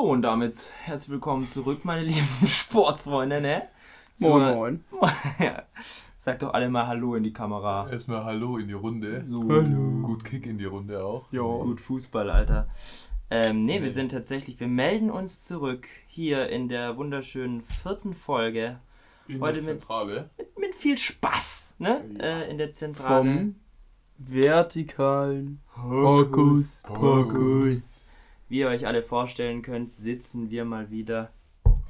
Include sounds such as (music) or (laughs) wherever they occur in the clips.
So, und damit herzlich willkommen zurück, meine lieben (laughs) Sportsfreunde, ne? Moin, moin. (laughs) ja, sag doch alle mal Hallo in die Kamera. Erstmal Hallo in die Runde. So. Hallo. Gut Kick in die Runde auch. Jo. Gut Fußball, Alter. Ähm, nee, wir sind tatsächlich, wir melden uns zurück hier in der wunderschönen vierten Folge In Heute der mit- Zentrale. mit viel Spaß, ne? Ja. Äh, in der Zentrale. Vom vertikalen Hokus Pokus. Wie ihr euch alle vorstellen könnt, sitzen wir mal wieder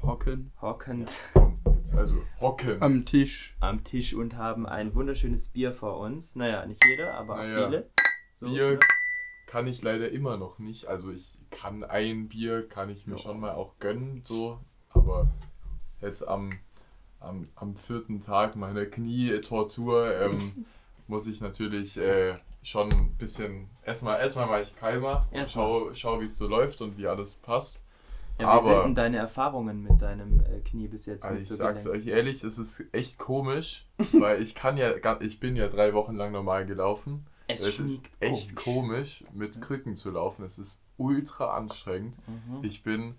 Hocken hockend (laughs) Also hocken. am Tisch. am Tisch und haben ein wunderschönes Bier vor uns. Naja, nicht jeder, aber Naja. viele. So, Bier ne? kann ich leider immer noch nicht. Also ich kann ein Bier, kann ich mir Ja. schon mal auch gönnen, so. Aber jetzt am, am, am vierten Tag meiner Knie-Tortur ähm, (laughs) muss ich natürlich äh, schon ein bisschen. Erstmal, erstmal mache ich Keimer und Erstmal. schau, wie es so läuft und wie alles passt. Ja, wie aber- sind denn deine Erfahrungen mit deinem äh, Knie bis jetzt? Also ich sag's euch ehrlich, es ist echt komisch, (laughs) weil ich kann ja, ich bin ja drei Wochen lang normal gelaufen. Es, Es, ist echt komisch, mit Krücken zu laufen. Es ist ultra anstrengend. Mhm. Ich bin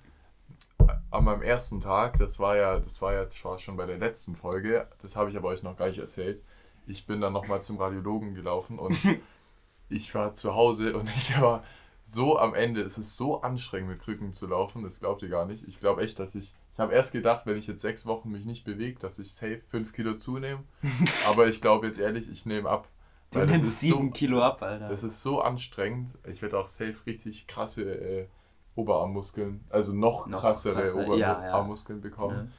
an meinem ersten Tag, das war ja, das war ja zwar schon bei der letzten Folge, das habe ich aber euch noch gar nicht erzählt. Ich bin dann nochmal zum Radiologen gelaufen und (laughs) ich war zu Hause und (laughs) ich war so am Ende. Es ist so anstrengend mit Krücken zu laufen, das glaubt ihr gar nicht. Ich glaube echt, dass ich. Ich habe erst gedacht, wenn ich jetzt sechs Wochen mich nicht bewege, dass ich safe fünf Kilo zunehme. (laughs) Aber ich glaube jetzt ehrlich, ich nehme ab. Du nimmst sieben so, Kilo ab, Alter. das ist so anstrengend. Ich werde auch safe richtig krasse äh, Oberarmmuskeln, also noch, Noch krassere krasser, Oberarmmuskeln ja, ja. bekommen. Ja.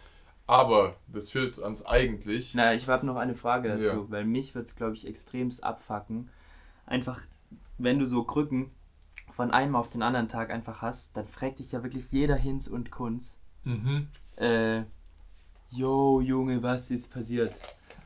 Aber das führt uns eigentlich. Na, ich habe noch eine Frage dazu, Ja. weil mich wird es, glaube ich, extremst abfacken. Einfach, wenn du so Krücken von einem auf den anderen Tag einfach hast, dann fragt dich ja wirklich jeder Hinz und Kunz. Mhm. Äh, yo, Junge, was ist passiert?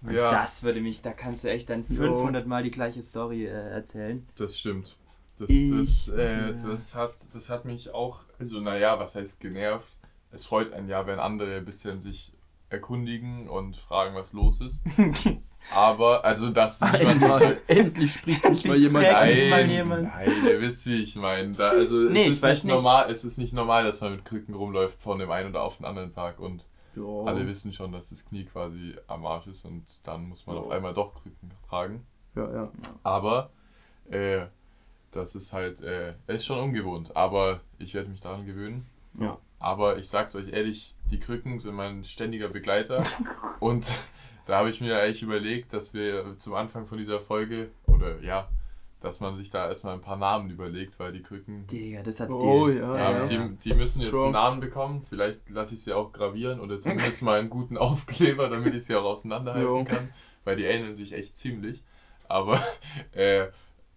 Und Ja. Das würde mich, da kannst du echt dann Jo. 500 Mal die gleiche Story äh, erzählen. Das stimmt. Das, das, äh, das, hat, das hat mich auch, also naja, was heißt genervt? Es freut einen ja, wenn andere ein bisschen sich erkundigen und fragen, was los ist. (laughs) Aber, also das niemand halt, (laughs) endlich spricht mich mal jemand mal Nein, jemand. nein, ihr wisst, wie ich meine. Also Nee, es, ist nicht nicht. normal, es ist nicht normal, dass man mit Krücken rumläuft von dem einen oder auf den anderen Tag und Jo. alle wissen schon, dass das Knie quasi am Arsch ist und dann muss man Ja. auf einmal doch Krücken tragen. Ja, ja. Aber äh, das ist halt, äh, es ist schon ungewohnt, aber ich werde mich daran gewöhnen. Ja. Aber ich sag's euch ehrlich, die Krücken sind mein ständiger Begleiter (laughs) und da habe ich mir eigentlich überlegt, dass wir zum Anfang von dieser Folge, oder ja, dass man sich da erstmal ein paar Namen überlegt, weil die Krücken, Digga, das hat's Oh, dir. ja, ja, ja. Die, die müssen jetzt Strong. einen Namen bekommen. Vielleicht lasse ich sie auch gravieren oder zumindest mal einen guten Aufkleber, damit ich sie auch auseinanderhalten Jo. kann, weil die ähneln sich echt ziemlich. Aber äh,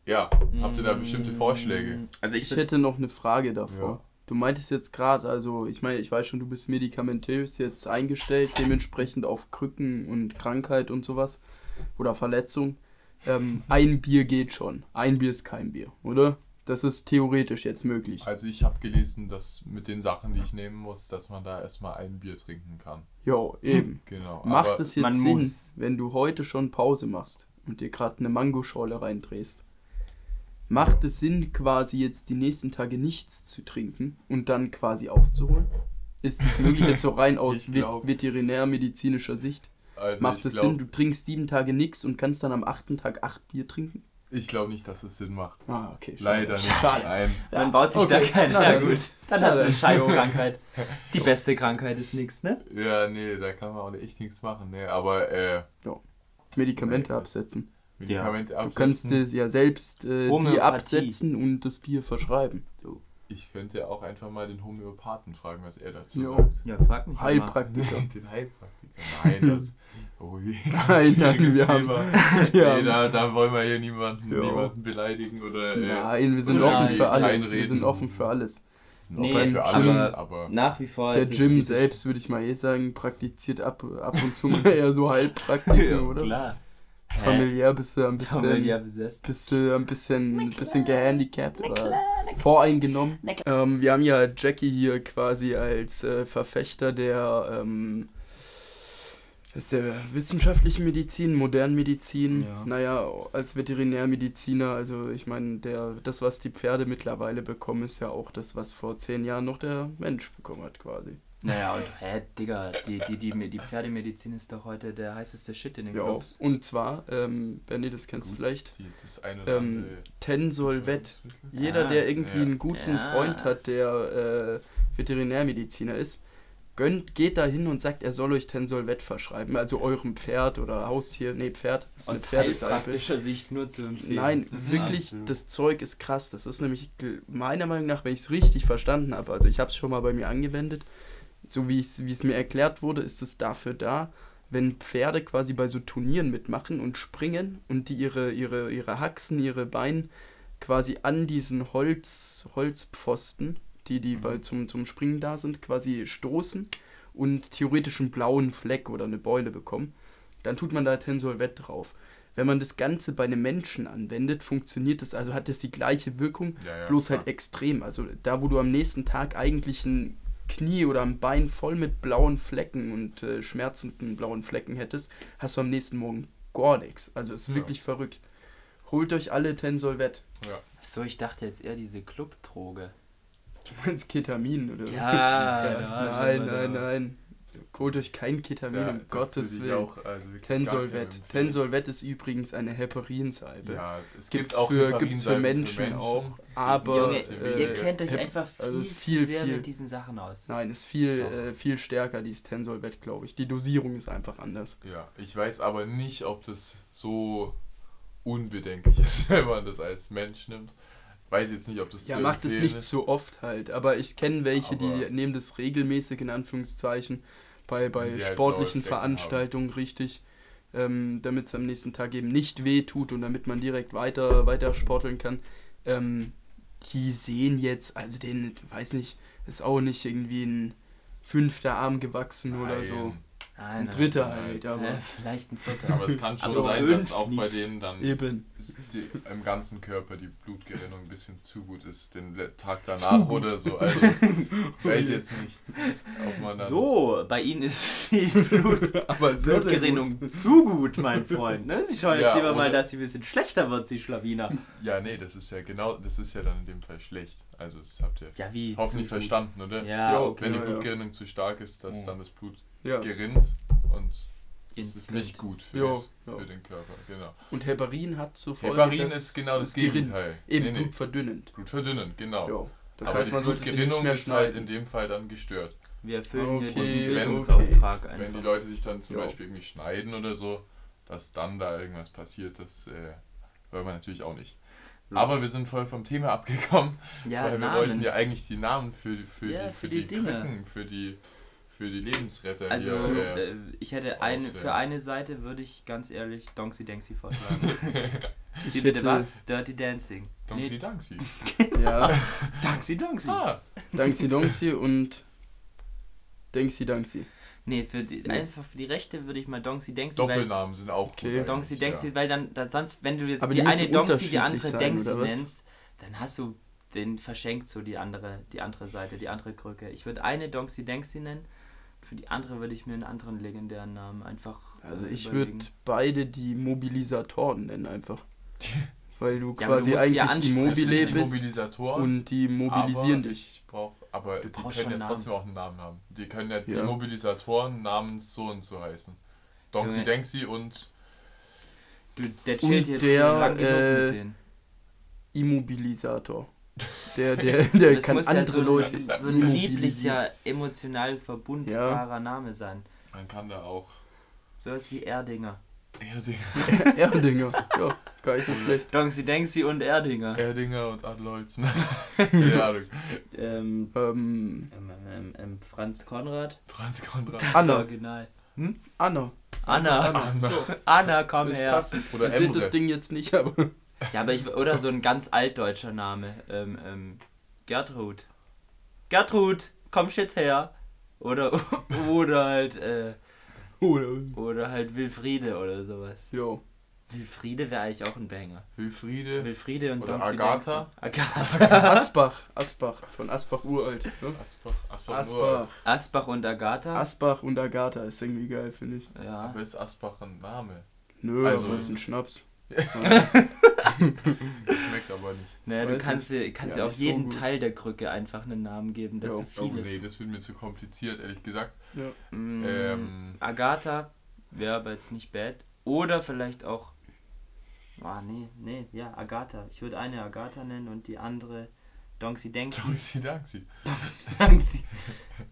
ja, habt ihr da bestimmte Vorschläge? Also ich, Ich hätte noch eine Frage davor. Du meintest jetzt gerade, also ich meine, ich weiß schon, du bist medikamentös jetzt eingestellt, dementsprechend auf Krücken und Krankheit und sowas oder Verletzung. Ähm, ein Bier geht schon. Ein Bier ist kein Bier, oder? Das ist theoretisch jetzt möglich. Also ich habe gelesen, dass mit den Sachen, die ich nehmen muss, dass man da erstmal ein Bier trinken kann. Jo, eben. (laughs) Genau. Macht aber es jetzt Sinn, muss. wenn du heute schon Pause machst und dir gerade eine Mangoschorle reindrehst? Macht es Sinn, quasi jetzt die nächsten Tage nichts zu trinken und dann quasi aufzuholen? Ist es möglich jetzt so rein (laughs) aus glaub- veterinärmedizinischer Sicht? also Macht es Sinn, du trinkst sieben Tage nichts und kannst dann am achten Tag acht Bier trinken? Ich glaube nicht, dass es Sinn macht. Ah, okay. schade. Leider nicht. Schade. Nein. man baut sich da okay. keinen. Na, Ja, (laughs) gut. Dann hast du eine. Scheißkrankheit. (laughs) Die beste Krankheit ist nix, ne? Ja, nee, da kann man auch echt nichts machen. Nee, aber äh, Medikamente Nee, das- absetzen. Medikamente Du absetzen. kannst es ja selbst äh, die absetzen und das Bier verschreiben. Ich könnte auch einfach mal den Homöopathen fragen, was er dazu Jo. sagt. Ja, frag mich. mal. Heilpraktiker. (laughs) Den Heilpraktiker. Nein, das. (laughs) Oh je, Nein, nein, wir haben- (laughs) nee, da, da wollen wir hier niemanden, Jo. niemanden beleidigen oder. Äh, Nein, wir sind offen Nein, für alles. Wir sind offen für alles. sind Nee, offen für aber- alles, aber. Nach wie vor Der Jim typisch- selbst, würde ich mal eh sagen, praktiziert ab, ab und zu mal eher so Heilpraktiken, Ja, oder? Klar. Familiär bist du ein bisschen, Familiär besessen. bist du ein bisschen, ein bisschen gehandicapt oder voreingenommen. Ähm, wir haben ja Jackie hier quasi als äh, Verfechter der, ähm, ist ja wissenschaftliche Medizin, Modernmedizin. Ja. Naja, als Veterinärmediziner, also ich meine, der, das, was die Pferde mittlerweile bekommen, ist ja auch das, was vor zehn Jahren noch der Mensch bekommen hat, quasi. Naja, und hä, Digga, die, die, die, die Pferdemedizin ist doch heute der heißeste Shit in den Ja, Clubs. und zwar, ähm, Benny, das kennst du vielleicht, Die, das eine oder ähm, andere Tensolvet. Jeder, Ah, der irgendwie ja. einen guten Ja. Freund hat, der äh, Veterinärmediziner ist, gönnt, geht da hin und sagt, er soll euch Tensolvet verschreiben. Also eurem Pferd oder Haustier. Nee, Pferd. Das ist Aus praktischer Sicht nur zu empfehlen. Nein, Mhm. wirklich, Absolut. das Zeug ist krass. Das ist nämlich meiner Meinung nach, wenn ich es richtig verstanden habe, also ich habe es schon mal bei mir angewendet, so wie es mir erklärt wurde, ist es dafür da, wenn Pferde quasi bei so Turnieren mitmachen und springen und die ihre, ihre, ihre Haxen, ihre Beine quasi an diesen Holz, Holzpfosten, die, die Mhm. bei, zum, zum Springen da sind, quasi stoßen und theoretisch einen blauen Fleck oder eine Beule bekommen, dann tut man da Tensolvet drauf. Wenn man das Ganze bei einem Menschen anwendet, funktioniert das, also hat das die gleiche Wirkung, Ja, ja, bloß klar. halt extrem. Also da, wo du am nächsten Tag eigentlich ein Knie oder ein Bein voll mit blauen Flecken und äh, schmerzenden blauen Flecken hättest, hast du am nächsten Morgen gar nichts. Also ist Ja. wirklich verrückt. Holt euch alle Tensolvet. Ja. So, ich dachte jetzt eher diese Clubdroge. Du meinst Ketamin oder Ja, (laughs) Ja, nein, nein, nein. Holt euch kein Ketamin, Da- um Gottes Willen. Auch, also Tensolvet. Tensolvet ist übrigens eine Heparinsalbe. Ja, es Gibt's gibt auch für- gibt's für Menschen auch, Die sind aber, Junge, äh, ihr kennt euch Hep- einfach viel, also ist zu viel, sehr viel. mit diesen Sachen aus. Nein, ist viel, äh, viel stärker, dieses Tensolvet, glaube ich. Die Dosierung ist einfach anders. Ja, ich weiß aber nicht, ob das so unbedenklich (laughs) ist, wenn man das als Mensch nimmt. Weiß jetzt nicht, ob das Ja, zu macht es nicht ist. so oft halt. Aber ich kenne welche, Aber- die nehmen das regelmäßig in Anführungszeichen bei, bei halt sportlichen Flecken Veranstaltungen richtig, ähm, damit es am nächsten Tag eben nicht weh tut und damit man direkt weiter, weiter sporteln kann. Ähm, die sehen jetzt, also den, weiß nicht, ist auch nicht irgendwie ein fünfter Arm gewachsen oder so. Nein. Ein dritter halt, Äh, aber vielleicht ein vierter. Aber es kann schon Aber sein, dass auch bei denen dann eben. die, im ganzen Körper die Blutgerinnung ein bisschen zu gut ist, den Tag danach oder so. Also, (laughs) weiß jetzt nicht, ob man dann. So, bei Ihnen ist (laughs) die Blut (laughs) Aber sehr, sehr gut. Blutgerinnung zu gut, mein Freund. Ne? Sie schauen jetzt Ja, lieber mal, dass sie ein bisschen schlechter wird, Sie Schlawiner. Ja, nee, das ist ja genau, das ist ja dann in dem Fall schlecht. Also, das habt ihr Ja, wie? hoffentlich verstanden, oder? Ja, Ja, okay. Wenn die Ja, ja. Blutgerinnung zu stark ist, dass Oh. dann das Blut Ja. gerinnt und das ist nicht gut für, Jo, für den Körper. Genau. Und Heparin hat zur Folge, Heparin ist genau das. Gegenteil. Eben Nee, nee. Blut verdünnend. Blut verdünnen, genau. Ja. Das Aber heißt, die man sollte mehr ist halt in dem Fall dann gestört. Wir erfüllen hier Okay, diesen okay. Bildungsauftrag Wenn die einfach. Leute sich dann zum Ja. Beispiel irgendwie schneiden oder so, dass dann da irgendwas passiert, das äh, wollen wir natürlich auch nicht. Ja. Aber wir sind voll vom Thema (laughs) abgekommen, Ja, weil wir Namen. wollten ja eigentlich die Namen für, die- für, Ja, die, für für die die. Krücken, für die, für die Lebensretter Also, hier. Äh, ich hätte eine, für eine Seite würde ich ganz ehrlich Donksy Danksy vorschlagen. (laughs) Wie bitte was? Dirty Dancing. Donksi Nee. (laughs) (laughs) Ja, Donksy Donksy. Ah, Danksi Donksi und Denksi Danksi. Nee, für die, einfach für die Rechte würde ich mal Donksy Danksy, weil Doppelnamen sind auch Okay. gut. Donksy eigentlich, Danksy, weil dann, dann sonst, wenn du jetzt Aber die die eine Donksy, die andere sein, Danksy nennst, dann hast du den verschenkt so die andere, die andere Seite, die andere Krücke. Ich würde eine Donksy Danksy nennen, für die andere würde ich mir einen anderen legendären Namen einfach Also ich würde beide die Mobilisatoren nennen einfach. (laughs) Weil du Ja, quasi du die eigentlich sind immobile die bist Mobilisatoren. und die mobilisieren aber dich. Ich brauch, aber die brauchst können ja trotzdem auch einen Namen haben. Die können ja, die Ja. Mobilisatoren namens so und so heißen. Donksi Junge. Denksi und Du, der chillt Und jetzt der, lang genug äh, mit denen. Immobilisator. Der, der, (laughs) der Das kann muss andere ja so, Leute ein- so ein lieblicher, emotional verbundbarer Name sein. man kann da auch Sowas wie Erdinger. Erdinger, (laughs) Erdinger. Ja, gar nicht so schlecht. Donksy Denksy und Erdinger. Erdinger und Adolfsen. (laughs) Keine Ahnung. Ähm, Ähm, ähm, ähm, ähm, Franz Konrad. Franz Konrad. Das Anna. Original. Anna. Anna. Anna. Anna, komm Das her. passt. Oder Wir sind das. Ding jetzt nicht, aber. Ja, aber ich, oder so ein ganz altdeutscher Name. Ähm, ähm, Gertrud. Gertrud, kommst jetzt her. Oder, (laughs) oder halt, äh, Oder. oder halt Wilfriede oder sowas. Jo. Wilfriede wäre eigentlich auch ein Banger. Wilfriede. Wilfriede und Oder Donxy Agatha? Agatha. Asbach, Asbach, von Asbach uralt. Ne? Asbach. Asbach. Asbach. Asbach. Asbach und Agatha. Asbach und Agatha ist irgendwie geil, finde ich. ja. Aber ist Asbach ein Name? Nö, Also- aber ist ein Schnaps. (laughs) Schmeckt aber nicht. Naja, du kannst dir, kannst Ja, dir so jeden gut. Teil der Krücke einfach einen Namen geben. Das Ja. ist Oh vieles. nee, das wird mir zu kompliziert, ehrlich gesagt. Ja. Mm, Ähm. Agatha wäre aber jetzt nicht bad. Oder vielleicht auch. Ah, nee, nee, ja, Agatha. Ich würde eine Agatha nennen und die andere Donxy Denxy. Danksi, Danksi. (laughs) Danxy.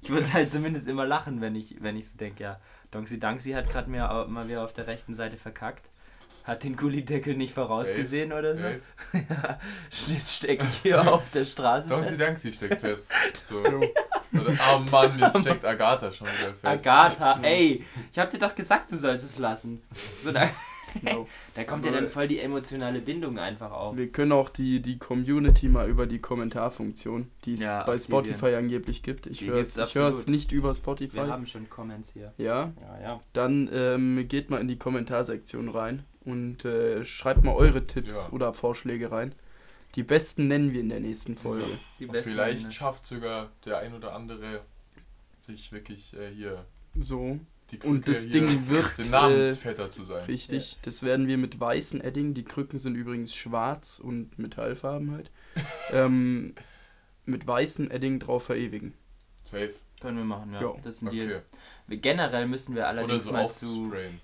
Ich würde halt zumindest immer lachen, wenn ich, wenn ich so denke, ja, Donxy Danxy hat gerade mir mal wieder auf der rechten Seite verkackt. Hat den Gullideckel nicht vorausgesehen oder so. Safe. (laughs) Ja, jetzt stecke ich hier (laughs) auf der Straße. Danksi, fest. Danksi steckt fest. (laughs) So. Oder, oh Mann, jetzt steckt Agatha schon wieder fest. Agatha, ey, ich hab dir doch gesagt, du sollst es lassen. So, da, da kommt ja dann voll die emotionale Bindung einfach auf. Wir können auch die, die Community mal über die Kommentarfunktion, die es Ja, bei. Spotify angeblich gibt. Ich höre es nicht über Wir Spotify. haben schon Comments hier. Ja, Ja, ja. dann ähm, geht mal in die Kommentarsektion rein und äh, schreibt mal eure Tipps Ja. oder Vorschläge rein. Die besten nennen wir in der nächsten Folge. Die besten vielleicht Ende. schafft sogar der ein oder andere sich wirklich äh, hier So. die Krücke Und das hier Ding wird den äh, Namensvetter zu sein. richtig. Das werden wir mit weißen Edding. Die Krücken sind übrigens schwarz und Metallfarben halt. (laughs) ähm, mit weißem Edding drauf verewigen. Safe. Können wir machen, ja. Ja. Das ein Okay. Wir, generell müssen wir Oder allerdings so mal zu, aufzusprayen.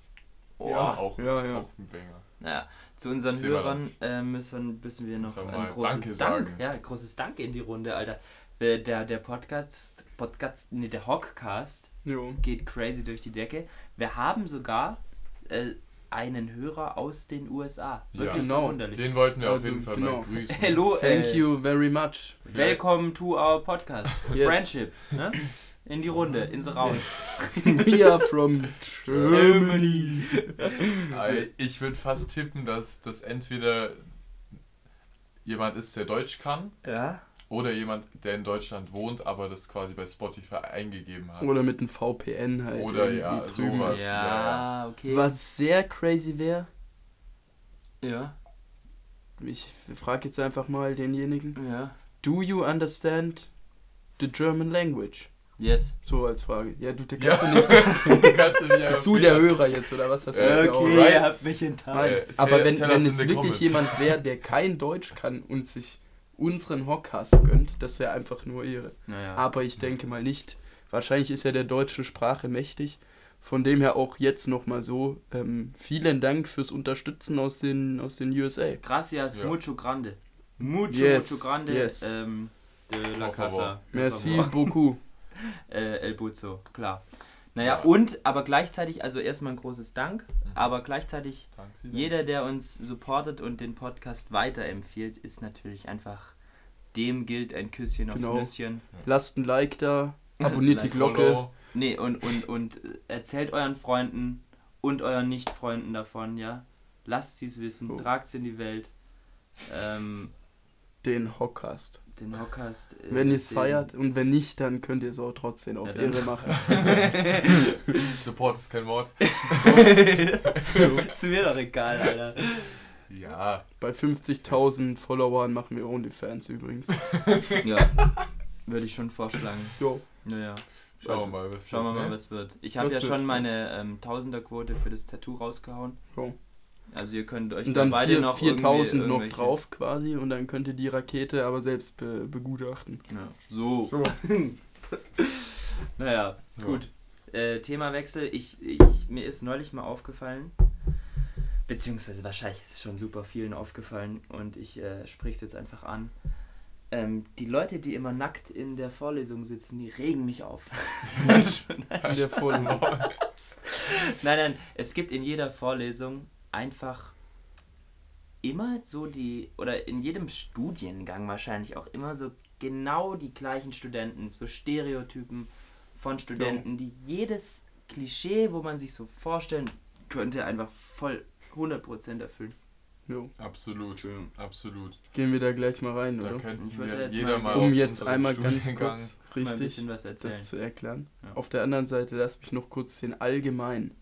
Oh, Ja. Auch, ja, ja. auch ein Banger. naja, zu unseren Sehen wir Hörern äh, müssen, müssen wir noch ein großes Danke Dank, sagen. ja, großes Dank in die Runde, Alter. Der, der, Podcast, Podcast, nee, der Hockcast Jo. geht crazy durch die Decke. Wir haben sogar äh, einen Hörer aus den USA. Ja. Wirklich Genau. verwunderlich. Den wollten wir auf Also, jeden Fall genau. mal grüßen. (laughs) Hello, Thank äh, you very much. Welcome to our podcast. Yes. Friendship. Ne? In die Runde, ins Raus. (laughs) We are from Germany. (laughs) Also, ich würde fast tippen, dass das entweder jemand ist, der Deutsch kann, Ja. oder jemand, der in Deutschland wohnt, aber das quasi bei Spotify eingegeben hat. Oder mit einem VPN halt. Oder ja, drüben. sowas. Ja, okay. Was sehr crazy wäre, Ja. ich frage jetzt einfach mal denjenigen, Ja. do you understand the German language? Yes. So als Frage. Ja, du, Ja. kannst du nicht. (laughs) Kannst du nicht Bist du der Hörer jetzt oder was hast du da okay. auch? Right. ihr habt mich enttarnt. Nein, Äh, aber wenn, tell wenn in es wirklich comments. jemand wäre, der kein Deutsch kann und sich unseren Hockcast gönnt, das wäre einfach nur Ehre. Naja. Aber ich denke mal nicht. Wahrscheinlich ist er der deutschen Sprache mächtig. Von dem her auch jetzt nochmal so. Ähm, vielen Dank fürs Unterstützen aus den, aus den USA. Gracias, Ja. mucho grande. Mucho, Yes, mucho grande. yes. Ähm, de la casa. Merci beaucoup. (laughs) (laughs) Äh, El Buzo, klar. Naja, Ja. und, aber gleichzeitig, also erstmal ein großes Dank, aber gleichzeitig Danke, Jeder, der uns supportet und den Podcast weiterempfiehlt, ist natürlich einfach, dem gilt ein Küsschen aufs Genau. Nüsschen. Lasst ein Like da. (laughs) Abonniert die Glocke. Follow. Nee, und, und, und äh, erzählt euren Freunden und euren Nicht-Freunden davon, ja. Lasst sie es wissen, Oh. tragt es in die Welt. Ähm, Den Hockcast. Den Hockcast. äh, Wenn ihr es feiert und wenn nicht, dann könnt ihr es auch trotzdem auf Ja, Ehre machen. (laughs) Support ist kein Wort. (laughs) ist mir doch egal, Alter. Ja, Bei 50.000 Followern machen wir OnlyFans übrigens. (laughs) Ja, würde ich schon vorschlagen. Jo. Naja, schauen wir mal, was schauen wir wird, mal, ne? was wird. Ich habe ja wird, schon meine ähm, Tausenderquote für das Tattoo rausgehauen. Jo. Also ihr könnt euch Und da dann beide vier- noch 4000 noch drauf quasi und dann könnt ihr die Rakete aber selbst be begutachten. Ja, so. (laughs) naja, Ja. gut. Äh, Themawechsel. Ich, ich, mir ist neulich mal aufgefallen, beziehungsweise wahrscheinlich ist es schon super vielen aufgefallen und ich äh, spreche es jetzt einfach an. Ähm, die Leute, die immer nackt in der Vorlesung sitzen, die regen mich auf. (laughs) In der (laughs) Vorlesung. Nein, nein, es gibt in jeder Vorlesung einfach immer so die, oder in jedem Studiengang wahrscheinlich auch immer so genau die gleichen Studenten, so Stereotypen von Studenten, die jedes Klischee, wo man sich so vorstellen könnte, einfach voll 100% erfüllen. Jo. Absolut, absolut. Gehen wir da gleich mal rein, Da oder? könnten Ich würde jetzt jeder mal- mal Um jetzt einmal ganz kurz ein richtig bisschen was erzählen. das zu erklären. Ja. Auf der anderen Seite lass mich noch kurz den allgemeinen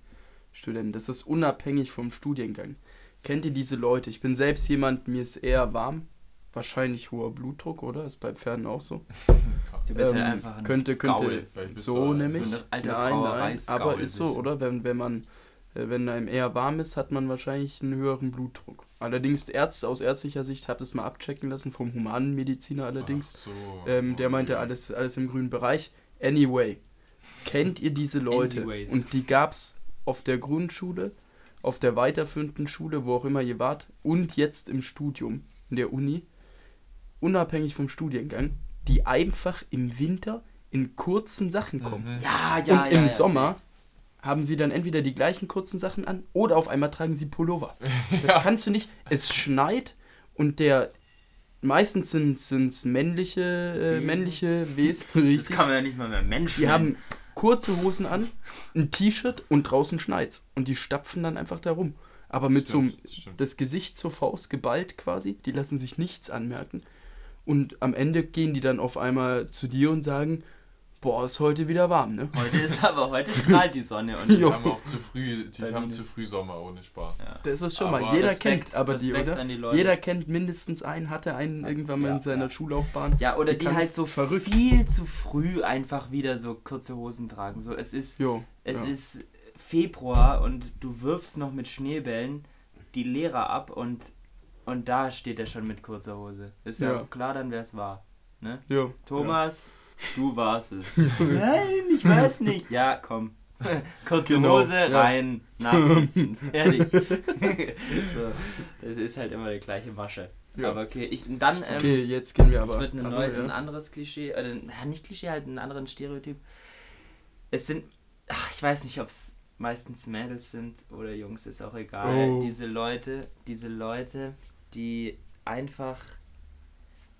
Studenten, das ist unabhängig vom Studiengang. kennt ihr diese Leute? Ich bin selbst jemand, mir ist eher warm. Wahrscheinlich hoher Blutdruck, oder? Ist bei Pferden auch so. (laughs) Du bist Ähm, halt einfach ein könnte, könnte so also nämlich. Nein, nein, aber ist so, oder? Wenn, wenn man, äh, wenn einem eher warm ist, hat man wahrscheinlich einen höheren Blutdruck. Allerdings Ärzte aus ärztlicher Sicht, ich habe das mal abchecken lassen vom humanen Mediziner allerdings. Ach so. Ähm, der meinte Okay. alles, alles im grünen Bereich. Anyway, kennt ihr diese Leute? Anyways. Und die gab's auf der Grundschule, auf der weiterführenden Schule, wo auch immer ihr wart, und jetzt im Studium, in der Uni, unabhängig vom Studiengang, die einfach im Winter in kurzen Sachen kommen. Mhm. Ja, ja, und ja. im ja, Sommer haben sie dann entweder die gleichen kurzen Sachen an oder auf einmal tragen sie Pullover. (laughs) Das kannst du nicht. Es schneit und der meistens sind es männliche äh, Wesen. männliche Wesen, Das richtig. kann man ja nicht mal mehr Menschen Die haben kurze Hosen an, ein T-Shirt und draußen schneit's und die stapfen dann einfach da rum. Aber mit so einem Stimmt, stimmt. das Gesicht zur Faust geballt quasi, die lassen sich nichts anmerken. Und am Ende gehen die dann auf einmal zu dir und sagen, boah, ist heute wieder warm, ne? Heute ist aber, heute strahlt die Sonne und (laughs) Die haben auch zu früh, die haben zu früh Sommer ohne Spaß. Ja. Das ist schon Aber mal, jeder Respekt- kennt aber die, Respekt oder? an die Leute. Jeder kennt mindestens einen, hatte einen irgendwann mal Ja, in seiner ja. Schullaufbahn. Ja, oder die kann halt so verrückt. viel zu früh einfach wieder so kurze Hosen tragen. So, es ist, Jo, es ja. ist Februar und du wirfst noch mit Schneebällen die Lehrer ab und, und da steht er schon mit kurzer Hose. Ist ja, Ja. klar dann, wer es war. Ne? Jo, Thomas, du warst es. Nein, ich weiß nicht. Ja, komm. (laughs) Kurze Genau, Hose, ja. rein, nachsitzen. (laughs) Fertig. (laughs) so, das ist halt immer die gleiche Masche. Ja. Aber okay, ich, dann ähm, Okay, jetzt gehen wir ich aber. würde ein, Achso, neu, ja. ein anderes Klischee, oder na, nicht Klischee, halt einen anderen Stereotyp. Es sind, ach, ich weiß nicht, ob es meistens Mädels sind oder Jungs, ist auch egal. Oh. Diese Leute, diese Leute, die einfach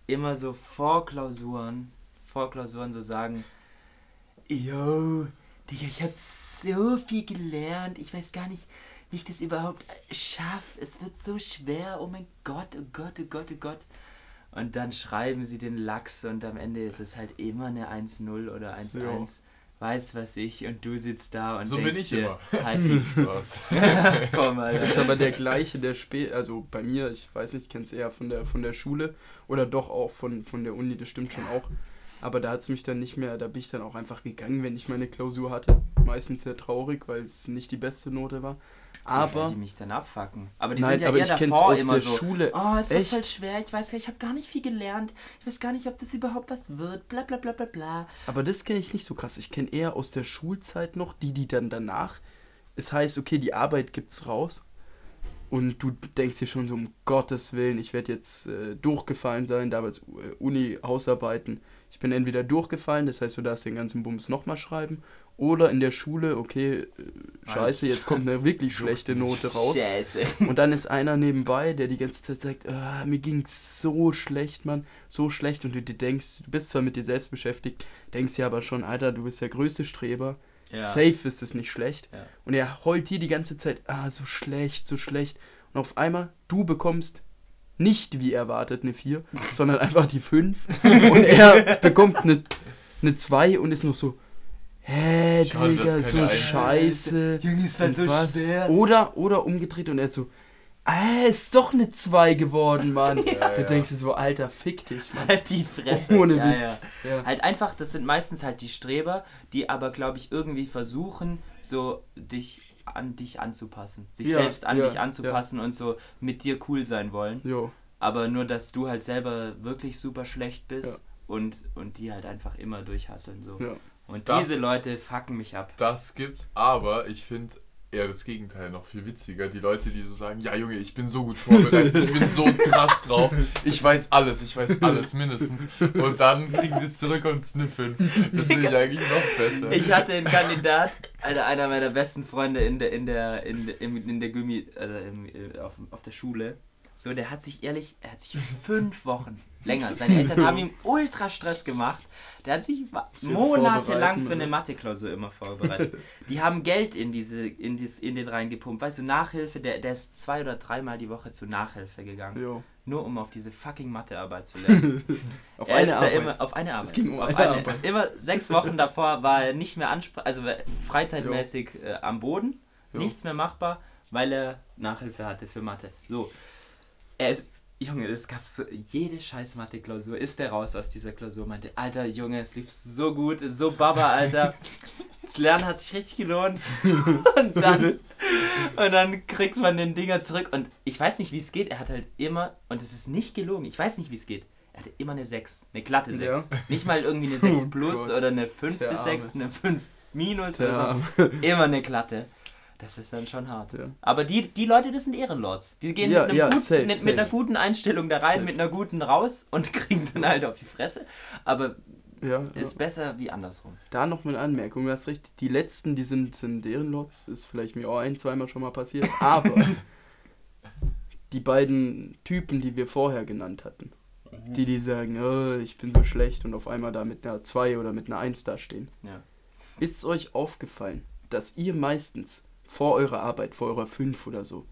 immer so vor Klausuren, vor Klausuren so sagen, yo, Digga, ich hab so viel gelernt, ich weiß gar nicht, wie ich das überhaupt schaffe. Es wird so schwer, oh mein Gott, oh Gott, oh Gott, oh Gott. Und dann schreiben sie den Lachs und am Ende ist es halt immer eine 1-0 oder 1-1. Ja. Weiß was ich und du sitzt da und So denkst bin ich dir, immer. halt die (laughs) Spaß. (laughs) Komm, Das ist Alter. aber der gleiche, der spät, also bei mir, ich weiß nicht, ich kenne es eher von der, von der Schule oder doch auch von, von der Uni, das stimmt schon auch. Aber da hat es mich dann nicht mehr, da bin ich dann auch einfach gegangen, wenn ich meine Klausur hatte. Meistens sehr traurig, weil es nicht die beste Note war. Aber, die mich dann abfacken. Aber die nein, sind ja aber eher ich kenne es davor aus immer der so. Schule. Oh, es wird Echt? voll schwer. Ich weiß gar nicht, ich habe gar nicht viel gelernt. Ich weiß gar nicht, ob das überhaupt was wird. Bla bla bla bla bla. Aber das kenne ich nicht so krass. Ich kenne eher aus der Schulzeit noch, die, die dann danach. Es heißt, okay, die Arbeit gibt's raus. Und du denkst dir schon so, um Gottes Willen, ich werde jetzt äh, durchgefallen sein, damals äh, Uni, Hausarbeiten. Ich bin entweder durchgefallen, das heißt, du darfst den ganzen Bums nochmal schreiben. Oder in der Schule, okay, äh, scheiße, jetzt kommt eine wirklich schlechte Note raus. Scheiße. Und dann ist einer nebenbei, der die ganze Zeit sagt, ah, mir ging's so schlecht, Mann, so schlecht. Und du dir denkst, du bist zwar mit dir selbst beschäftigt, denkst dir aber schon, Alter, du bist der größte Streber. Ja. Safe ist es nicht schlecht. Ja. Und er heult dir die ganze Zeit, ah, so schlecht, so schlecht. Und auf einmal, du bekommst nicht wie erwartet eine 4, (laughs) sondern einfach die 5. Und er (laughs) bekommt eine, eine 2 und ist noch so, hä, Schade, Digga, so ist. scheiße. Junge, war Und so was? schwer. Oder, oder umgedreht und er so, ah, ist doch eine 2 geworden, Mann. (laughs) Ja, Da ja. denkst du so, Alter, fick dich, Mann. Halt die Fresse. Ohne ja, Witz. Ja. Halt einfach, das sind meistens halt die Streber, die aber, glaube ich, irgendwie versuchen, so dich an dich anzupassen. Sich Ja, selbst an ja, dich anzupassen und so mit dir cool sein wollen. Jo, Aber nur, dass du halt selber wirklich super schlecht bist Ja. und, und die halt einfach immer durchhasseln. So. ja. Und Das- diese Leute fucken mich ab. Das gibt's, aber ich finde eher das Gegenteil noch viel witziger. Die Leute, die so sagen, ja Junge, ich bin so gut vorbereitet, ich bin so krass drauf, ich weiß alles, ich weiß alles mindestens. Und dann kriegen sie es zurück und sniffeln. Das finde ich eigentlich noch besser. Ich hatte einen Kandidat, Alter, einer meiner besten Freunde in der, in der, in im- in der Gummi, also im, äh, auf, auf der Schule. So, der hat sich ehrlich, er hat sich fünf Wochen länger, seine Eltern haben ihm ultra Stress gemacht. Der hat sich monatelang für eine oder? Mathe-Klausur immer vorbereitet. Die haben Geld in diese, in, dies, in den reingepumpt. Weißt du, Nachhilfe, der, der ist zwei oder dreimal die Woche zur Nachhilfe gegangen. jo. Nur um auf diese fucking Mathearbeit zu lernen. (laughs) Auf Er eine Arbeit. Immer, auf eine Arbeit. Es ging um auf eine eine Arbeit. Immer sechs Wochen davor war er nicht mehr ansprechbar, also freizeitmäßig äh, am Boden, Jo. nichts mehr machbar. weil er Nachhilfe hatte für Mathe. So, er ist, Junge, es gab so, jede scheiß Mathe-Klausur ist der raus aus dieser Klausur, meinte, Alter, Junge, es lief so gut, so baba, Alter. (laughs) Das Lernen hat sich richtig gelohnt. (laughs) Und dann, und dann kriegt man den Dinger zurück und ich weiß nicht, wie es geht, er hat halt immer, und es ist nicht gelogen, ich weiß nicht, wie es geht, er hatte immer eine 6, eine glatte 6. Ja. Nicht mal irgendwie eine 6 (laughs) Oh plus Gott. oder eine 5 Der bis 6, Arme. eine 5 minus Der oder so. Immer eine glatte. Das ist dann schon hart. Ja. Aber die, die Leute, das sind Ehrenlords. Die gehen Ja, mit, ja, gut, safe, mit, safe. mit einer guten Einstellung da rein, Safe. mit einer guten raus und (laughs) kriegen dann halt auf die Fresse. Aber ist besser wie andersrum. Da noch mal eine Anmerkung, du hast recht, die letzten, die sind, sind Ehrenlots, ist vielleicht mir auch ein, zweimal schon mal passiert, (laughs) aber die beiden Typen, die wir vorher genannt hatten, die, die sagen, oh, ich bin so schlecht und auf einmal da mit einer 2 oder mit einer 1 dastehen. Ja. Ist es euch aufgefallen, dass ihr meistens vor eurer Arbeit, vor eurer 5 oder so,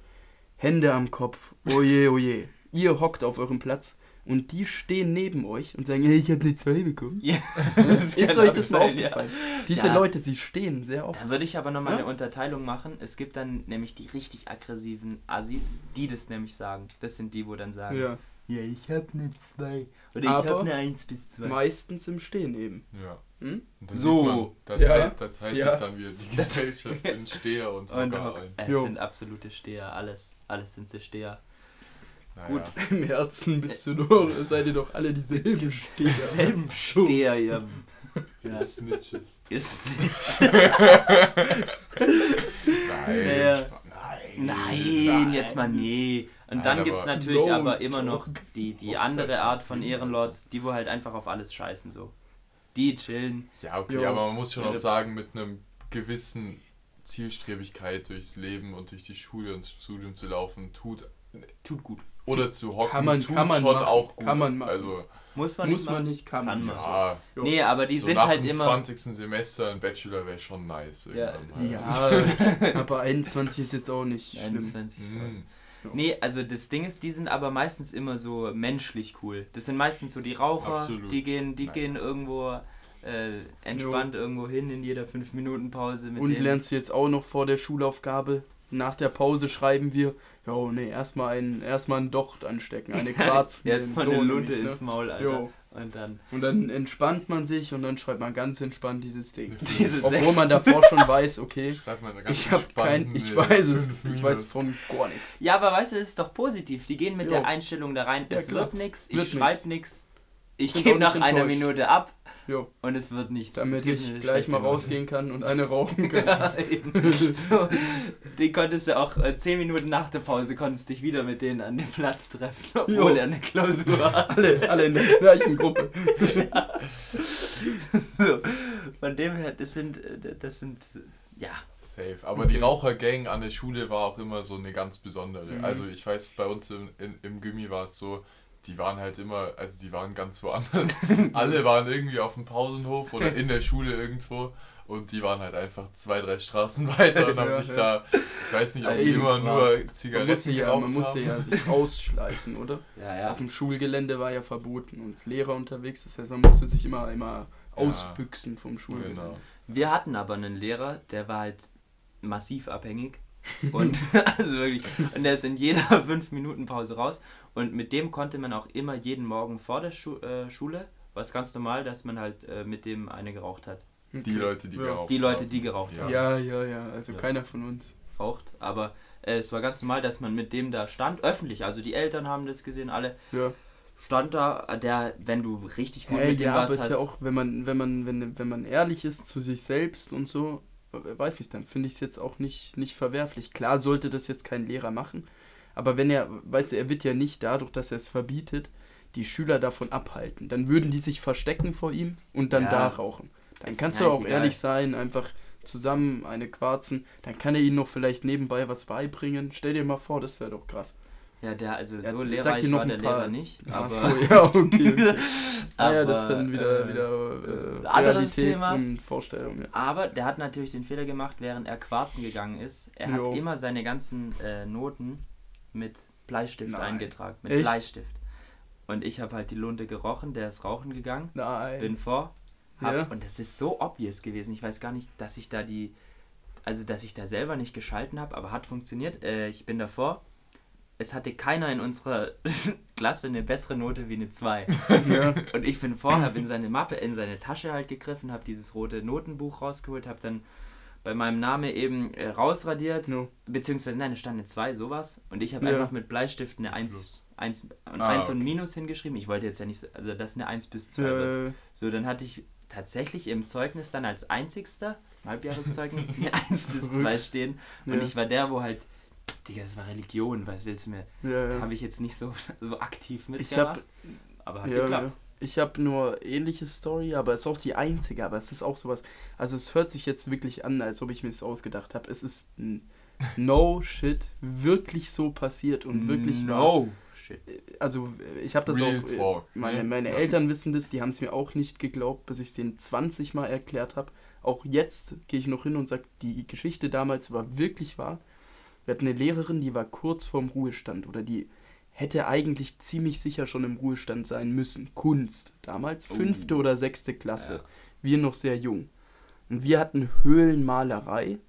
Hände am Kopf, oje, oje, ihr hockt auf eurem Platz und die stehen neben euch und sagen, hey, ich habe eine 2 bekommen? Ja, (laughs) Ist kann euch das mal sein, ja. aufgefallen? Diese Ja. Leute, sie stehen sehr oft. Da würde ich aber nochmal Ja? eine Unterteilung machen. Es gibt dann nämlich die richtig aggressiven Assis, die das nämlich sagen. Das sind die, wo dann sagen, Ja. ja ich hab eine 2 oder ich Aber hab eine 1 bis 2. Meistens im Stehen eben. Ja. Hm? Und da So. Man, da, Ja. da teilt Ja. sich dann wieder die (laughs) Gesellschaft in Steher und Hocker Hock- ein. es Jo. sind absolute Steher, alles. Alles sind sie Steher. Naja. Gut, im Herzen bist du nur, seid ihr doch alle dieselben Steher. Selben Steher, ihr. Ja, Snitches. ist (laughs) nicht. Nein. Naja. Spa- Nein. Nein, jetzt mal nee. Und Nein, dann gibt es natürlich No aber immer joke. noch die, die andere Art von. Ehrenlords, die wo halt einfach auf alles scheißen so. Die chillen. Ja, okay, Jo. aber man muss schon Ja, auch sagen, mit einem gewissen Zielstrebigkeit durchs Leben und durch die Schule und das Studium zu laufen, tut Tut gut. oder zu hocken, Kann man- tut kann man schon machen, auch gut. kann man machen. Also, Muss man Muss nicht man nicht, kann, Kann man. ja, Jo. Nee, aber die so sind nach halt dem immer. 20. Semester ein Bachelor wäre schon nice. Ja. irgendwann mal. Ja, (laughs) aber 21 ist jetzt auch nicht schlimm. 21 so. Nee, also das Ding ist, die sind aber meistens immer so menschlich cool. Das sind meistens so die Raucher, Absolut. die gehen, die Nein. gehen irgendwo äh, entspannt irgendwo hin in jeder 5 Minuten Pause mit Und denen. lernst du jetzt auch noch vor der Schulaufgabe? Nach der Pause schreiben wir, jo, nee, erstmal ein, erstmal ein Docht anstecken, eine (laughs) Quarz. Erst von so nämlich, Lunte ne? ins Maul, Alter. Jo. Und dann. Und dann entspannt man sich und dann schreibt man ganz entspannt dieses Ding. (laughs) Diese Obwohl sechs- man davor schon weiß, okay, ich habe kein, ich weiß es, ich weiß von gar nichts. Ja, aber weißt du, es ist doch positiv. Die gehen mit Jo. der Einstellung da rein, Ja, es klar. wird nichts, ich schreibe nichts, ich gebe nach einer. Minute ab Jo, und es wird nichts. damit ich gleich mal rausgehen kann und eine rauchen (laughs) kann. Ja, eben. so, den konntest du auch äh, 10 Minuten nach der Pause konntest dich wieder mit denen an den Platz treffen, obwohl Jo. er eine Klausur (laughs) hat. alle, alle in der gleichen Gruppe. (laughs) So, von dem her, das sind, äh, das sind, ja, Safe. Aber die Rauchergang an der Schule war auch immer so eine ganz besondere. Mhm. Also ich weiß, bei uns im, in, im Gimmi war es so, die waren halt immer, also die waren ganz woanders. (laughs) Alle waren irgendwie auf dem Pausenhof oder in der Schule irgendwo und die waren halt einfach zwei, drei Straßen (laughs) weiter und haben Ja, sich ja. da, ich weiß nicht, ob die immer nur krass. Man Zigaretten musste, ja, man musste ja sich (laughs) ausschleichen, oder? ja, ja. Auf dem Schulgelände war ja verboten und Lehrer unterwegs. Das heißt, man musste sich immer, immer ausbüchsen vom Schulgelände. Genau. Wir hatten aber einen Lehrer, der war halt massiv abhängig. Und also wirklich, und der ist in jeder 5 Minuten Pause raus. Und mit dem konnte man auch immer jeden Morgen vor der Schu äh, Schule, war es ganz normal, dass man halt äh, mit dem eine geraucht hat. Die Okay. Leute, die Ja. geraucht Die Leute, haben. die geraucht Ja. haben. Ja, ja, ja. Also Ja. keiner von uns. Raucht. Aber äh, es war ganz normal, dass man mit dem da stand, öffentlich. Also die Eltern haben das gesehen, alle Ja. stand da, der, wenn du richtig gut Hey, mit dem ja, aber warst, ist hast. ja auch, wenn man, wenn man, wenn, wenn man ehrlich ist zu sich selbst und so, äh, weiß ich, dann finde ich es jetzt auch nicht, nicht verwerflich. Klar sollte das jetzt kein Lehrer machen, aber wenn er, weißt du, er wird ja nicht dadurch, dass er es verbietet, die Schüler davon abhalten. Dann würden die sich verstecken vor ihm und dann Ja. da rauchen. Dann Ist kannst du auch egal. ehrlich sein, einfach zusammen eine quarzen, dann kann er ihnen noch vielleicht nebenbei was beibringen. Stell dir mal vor, das wäre doch krass. ja, der, also Ja, so sag lehrreich war der paar- Lehrer nicht. Ach Aber, so, (laughs) ja, okay. okay. (laughs) ah, ja, das ist Aber, dann wieder, äh, wieder äh, anderes Thema. und Vorstellung. Ja. Aber der hat natürlich den Fehler gemacht, während er quarzen gegangen ist. Er Jo. hat immer seine ganzen äh, Noten mit Bleistift Nein. eingetragen. Mit Echt? Bleistift. Und ich habe halt die Lunte gerochen, der ist rauchen gegangen, Nein. bin vor. Hab, Ja. Und das ist so obvious gewesen. Ich weiß gar nicht, dass ich da die. also dass ich da selber nicht geschalten habe, aber hat funktioniert. Äh, ich bin davor. Es hatte keiner in unserer (laughs) Klasse eine bessere Note wie eine 2. (laughs) Ja. Und ich bin vorher, habe in seine Mappe, in seine Tasche halt gegriffen, habe dieses rote Notenbuch rausgeholt, habe dann bei meinem Namen eben äh, rausradiert, No. beziehungsweise nein, es stand eine 2, sowas. Und ich habe Ja. einfach mit Bleistift eine 1, Plus. 1, und, Ah, 1 und okay. Minus hingeschrieben. Ich wollte jetzt ja nicht, so- also dass eine 1 bis 2 wird. Äh, So, dann hatte ich tatsächlich im Zeugnis dann als einzigster, im Halbjahreszeugnis, eine (laughs) 1 bis 2 stehen. Und Ja. ich war der, wo halt, Digga, es war Religion, was willst du mir? ja, ja. Habe ich jetzt nicht so, (laughs) so aktiv Ich mitgemacht, habe aber hat ja, geklappt. Ich habe nur ähnliche Story, aber es ist auch die einzige, aber es ist auch sowas. Also es hört sich jetzt wirklich an, als ob ich mir das ausgedacht habe. Es ist n- no shit wirklich so passiert und wirklich no. Shit. Also äh, ich habe das Real auch. äh, talk, Meine, ne? meine Eltern wissen das, die haben es mir auch nicht geglaubt, bis ich es denen 20 Mal erklärt habe. Auch jetzt gehe ich noch hin und sage, die Geschichte damals war wirklich wahr. Wir hatten eine Lehrerin, die war kurz vorm Ruhestand oder die hätte eigentlich ziemlich sicher schon im Ruhestand sein müssen. Kunst, damals Oh. fünfte oder sechste Klasse. Ja. Wir noch sehr jung. Und wir hatten Höhlenmalerei.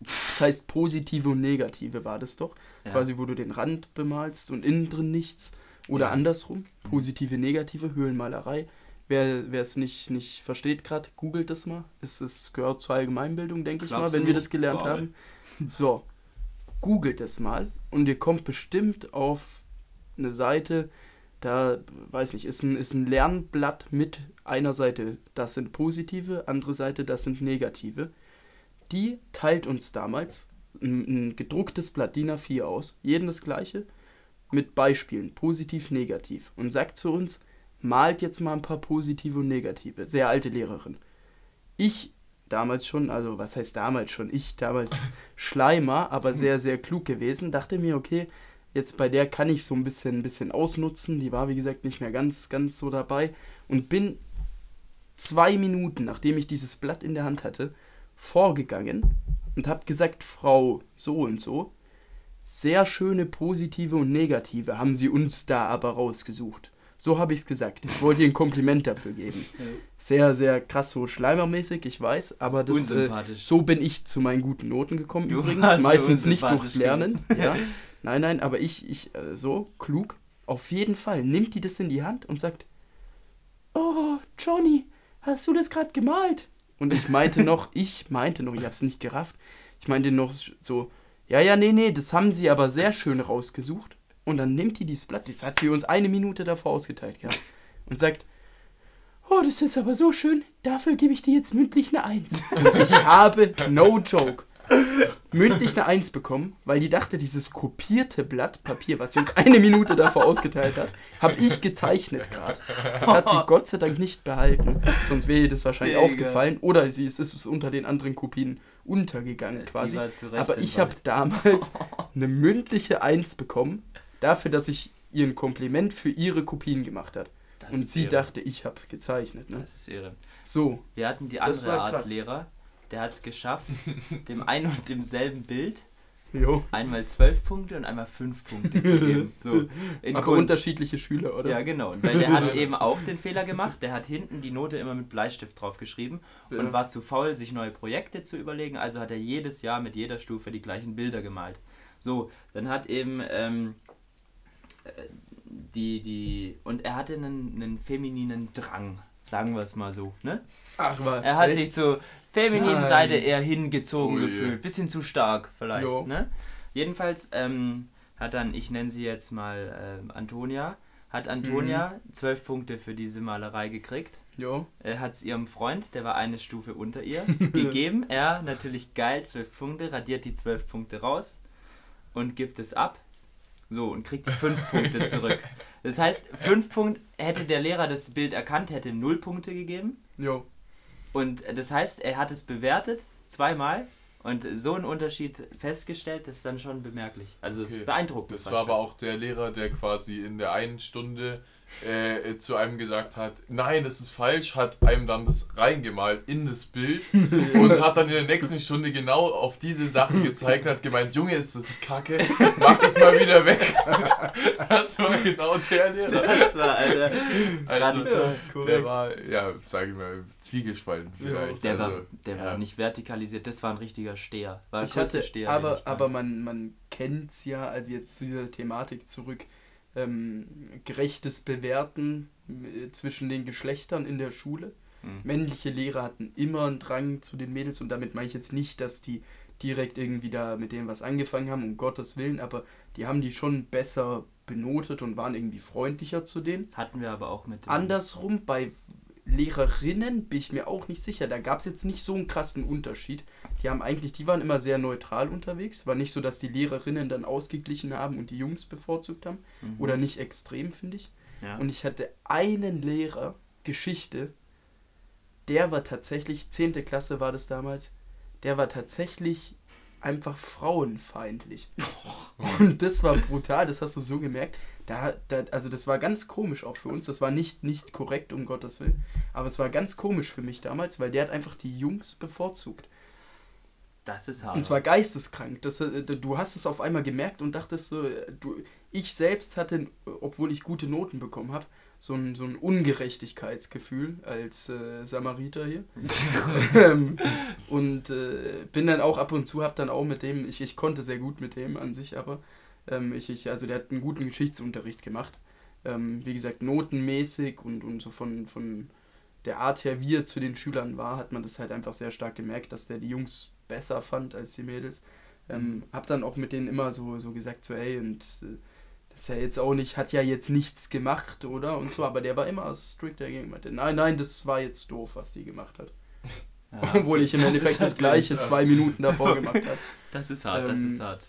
Das heißt, positive und negative war das doch. Ja. Quasi, wo du den Rand bemalst und innen drin nichts. Oder Ja. andersrum. Positive, negative, Höhlenmalerei. Wer es nicht, nicht versteht gerade, googelt das mal. Es ist, gehört zur Allgemeinbildung, denke ich mal, wenn wir das gelernt Glaube. haben. So, googelt es mal und ihr kommt bestimmt auf eine Seite, da, weiß nicht, ist ein, ist ein Lernblatt mit einer Seite, das sind positive, andere Seite, das sind negative. Die teilt uns damals ein, ein gedrucktes Blatt DIN A4 aus, jeden das gleiche, mit Beispielen, positiv, negativ, und sagt zu uns, malt jetzt mal ein paar positive und negative. Sehr alte Lehrerin. Ich damals schon, also was heißt damals schon, ich damals (laughs) Schleimer, aber sehr, sehr klug gewesen, dachte mir, okay, jetzt bei der kann ich so ein bisschen, ein bisschen ausnutzen. Die war, wie gesagt, nicht mehr ganz, ganz so dabei. Und bin zwei Minuten, nachdem ich dieses Blatt in der Hand hatte, vorgegangen und habe gesagt, Frau so und so, sehr schöne positive und negative haben sie uns da aber rausgesucht. So habe ich es gesagt. Ich wollte ihr ein Kompliment dafür geben. (laughs) Sehr, sehr krass, so schleimermäßig, ich weiß, aber das, äh, so bin ich zu meinen guten Noten gekommen Du übrigens. Meistens nicht durchs Lernen. Ja. (laughs) Nein, nein, aber ich, ich, äh, so, klug. Auf jeden Fall nimmt die das in die Hand und sagt, oh, Johnny, hast du das gerade gemalt? Und ich meinte (laughs) noch, ich meinte noch, ich habe es nicht gerafft, ich meinte noch so, ja, ja, nee, nee, das haben sie aber sehr schön rausgesucht. Und dann nimmt die dieses Blatt, das hat sie uns eine Minute davor ausgeteilt, ja, und sagt, oh, das ist aber so schön, dafür gebe ich dir jetzt mündlich eine Eins. (laughs) Und ich habe, no joke, mündlich eine Eins bekommen, weil die dachte, dieses kopierte Blatt Papier, was sie uns eine Minute davor ausgeteilt hat, habe ich gezeichnet gerade. Das hat sie Gott sei Dank nicht behalten, sonst wäre ihr das wahrscheinlich Digga. aufgefallen oder sie ist, ist es unter den anderen Kopien untergegangen quasi. Aber ich habe damals (laughs) eine mündliche Eins bekommen, dafür, dass ich ihr ein Kompliment für ihre Kopien gemacht hat. Das Und sie irre. dachte, ich habe gezeichnet. Ne? Das ist irre. So, Wir hatten die andere Art krass. Lehrer, der hat es geschafft, (laughs) dem ein und demselben Bild jo. einmal zwölf Punkte und einmal fünf Punkte zu geben. So, (laughs) in Aber Kunst. unterschiedliche Schüler, oder? Ja, genau. Und weil der hat (laughs) eben auch den Fehler gemacht, der hat hinten die Note immer mit Bleistift drauf geschrieben Ja. und war zu faul, sich neue Projekte zu überlegen. Also hat er jedes Jahr mit jeder Stufe die gleichen Bilder gemalt. So, dann hat eben ähm, äh, die, die, und er hatte einen, einen femininen Drang, sagen wir es mal so, ne? Ach was. Er hat echt? sich zur femininen Nein. Seite eher hingezogen Oh gefühlt. Bisschen zu stark vielleicht. Jo. Ne? Jedenfalls ähm, hat dann, ich nenne sie jetzt mal ähm, Antonia, hat Antonia zwölf Punkte für diese Malerei gekriegt. Jo. Er hat es ihrem Freund, der war eine Stufe unter ihr, (laughs) gegeben. Er, natürlich geil, zwölf Punkte, radiert die zwölf Punkte raus und gibt es ab. So, und kriegt die fünf Punkte (laughs) zurück. Das heißt, fünf Punkte, hätte der Lehrer das Bild erkannt, hätte null Punkte gegeben. Jo. Und das heißt, er hat es bewertet, zweimal, und so einen Unterschied festgestellt, das ist dann schon bemerklich. Also Okay. ist beeindruckend. Das war aber auch der Lehrer, der quasi in der einen Stunde äh, zu einem gesagt hat, nein, das ist falsch, hat einem dann das reingemalt in das Bild (laughs) und hat dann in der nächsten Stunde genau auf diese Sachen gezeigt und hat gemeint, Junge, ist das kacke, mach das mal wieder weg. (laughs) Das war genau der Lehrer. Das war, Alter. Also, Ja, der war, ja, sag ich mal, zwiegespalten vielleicht. Der, also, war, der ja. war nicht vertikalisiert, das war ein richtiger Steher. War der Ich hatte, Steher. aber, aber man, man kennt es ja, also jetzt zu dieser Thematik zurück, ähm, gerechtes Bewerten äh, zwischen den Geschlechtern in der Schule. Hm. Männliche Lehrer hatten immer einen Drang zu den Mädels und damit meine ich jetzt nicht, dass die direkt irgendwie da mit denen was angefangen haben, um Gottes Willen, aber die haben die schon besser benotet und waren irgendwie freundlicher zu denen. Hatten wir aber auch mit. Andersrum, bei Lehrerinnen bin ich mir auch nicht sicher. Da gab es jetzt nicht so einen krassen Unterschied. Die haben eigentlich, die waren immer sehr neutral unterwegs. War nicht so, dass die Lehrerinnen dann ausgeglichen haben und die Jungs bevorzugt haben. Mhm. Oder nicht extrem, finde ich. Ja. Und ich hatte einen Lehrer, Geschichte, der war tatsächlich, 10. Klasse war das damals, der war tatsächlich einfach frauenfeindlich. (laughs) Und das war brutal, das hast du so gemerkt. Da, da, also das war ganz komisch auch für uns. Das war nicht, nicht korrekt, um Gottes Willen. Aber es war ganz komisch für mich damals, weil der hat einfach die Jungs bevorzugt. das ist hart. Und zwar geisteskrank. Das, äh, du hast es auf einmal gemerkt und dachtest so, äh, du, ich selbst hatte, obwohl ich gute Noten bekommen habe, so ein, so ein Ungerechtigkeitsgefühl als äh, Samariter hier. (laughs) ähm, und äh, bin dann auch ab und zu, hab dann auch mit dem, ich, ich konnte sehr gut mit dem an sich, aber ähm, ich, ich, also der hat einen guten Geschichtsunterricht gemacht. Ähm, wie gesagt, notenmäßig und, und so von, von der Art her, wie er zu den Schülern war, hat man das halt einfach sehr stark gemerkt, dass der die Jungs besser fand als die Mädels. Ähm, hab dann auch mit denen immer so, so gesagt, so ey, und äh, das ist ja jetzt auch nicht, hat ja jetzt nichts gemacht, oder? Und so, aber der war immer strikt dagegen. Meinte, nein, nein, das war jetzt doof, was die gemacht hat. (laughs) Ja, Obwohl ich im das Endeffekt ist das natürlich- gleiche zwei Minuten davor gemacht habe. (laughs) Das ist hart, das Ähm, ist hart.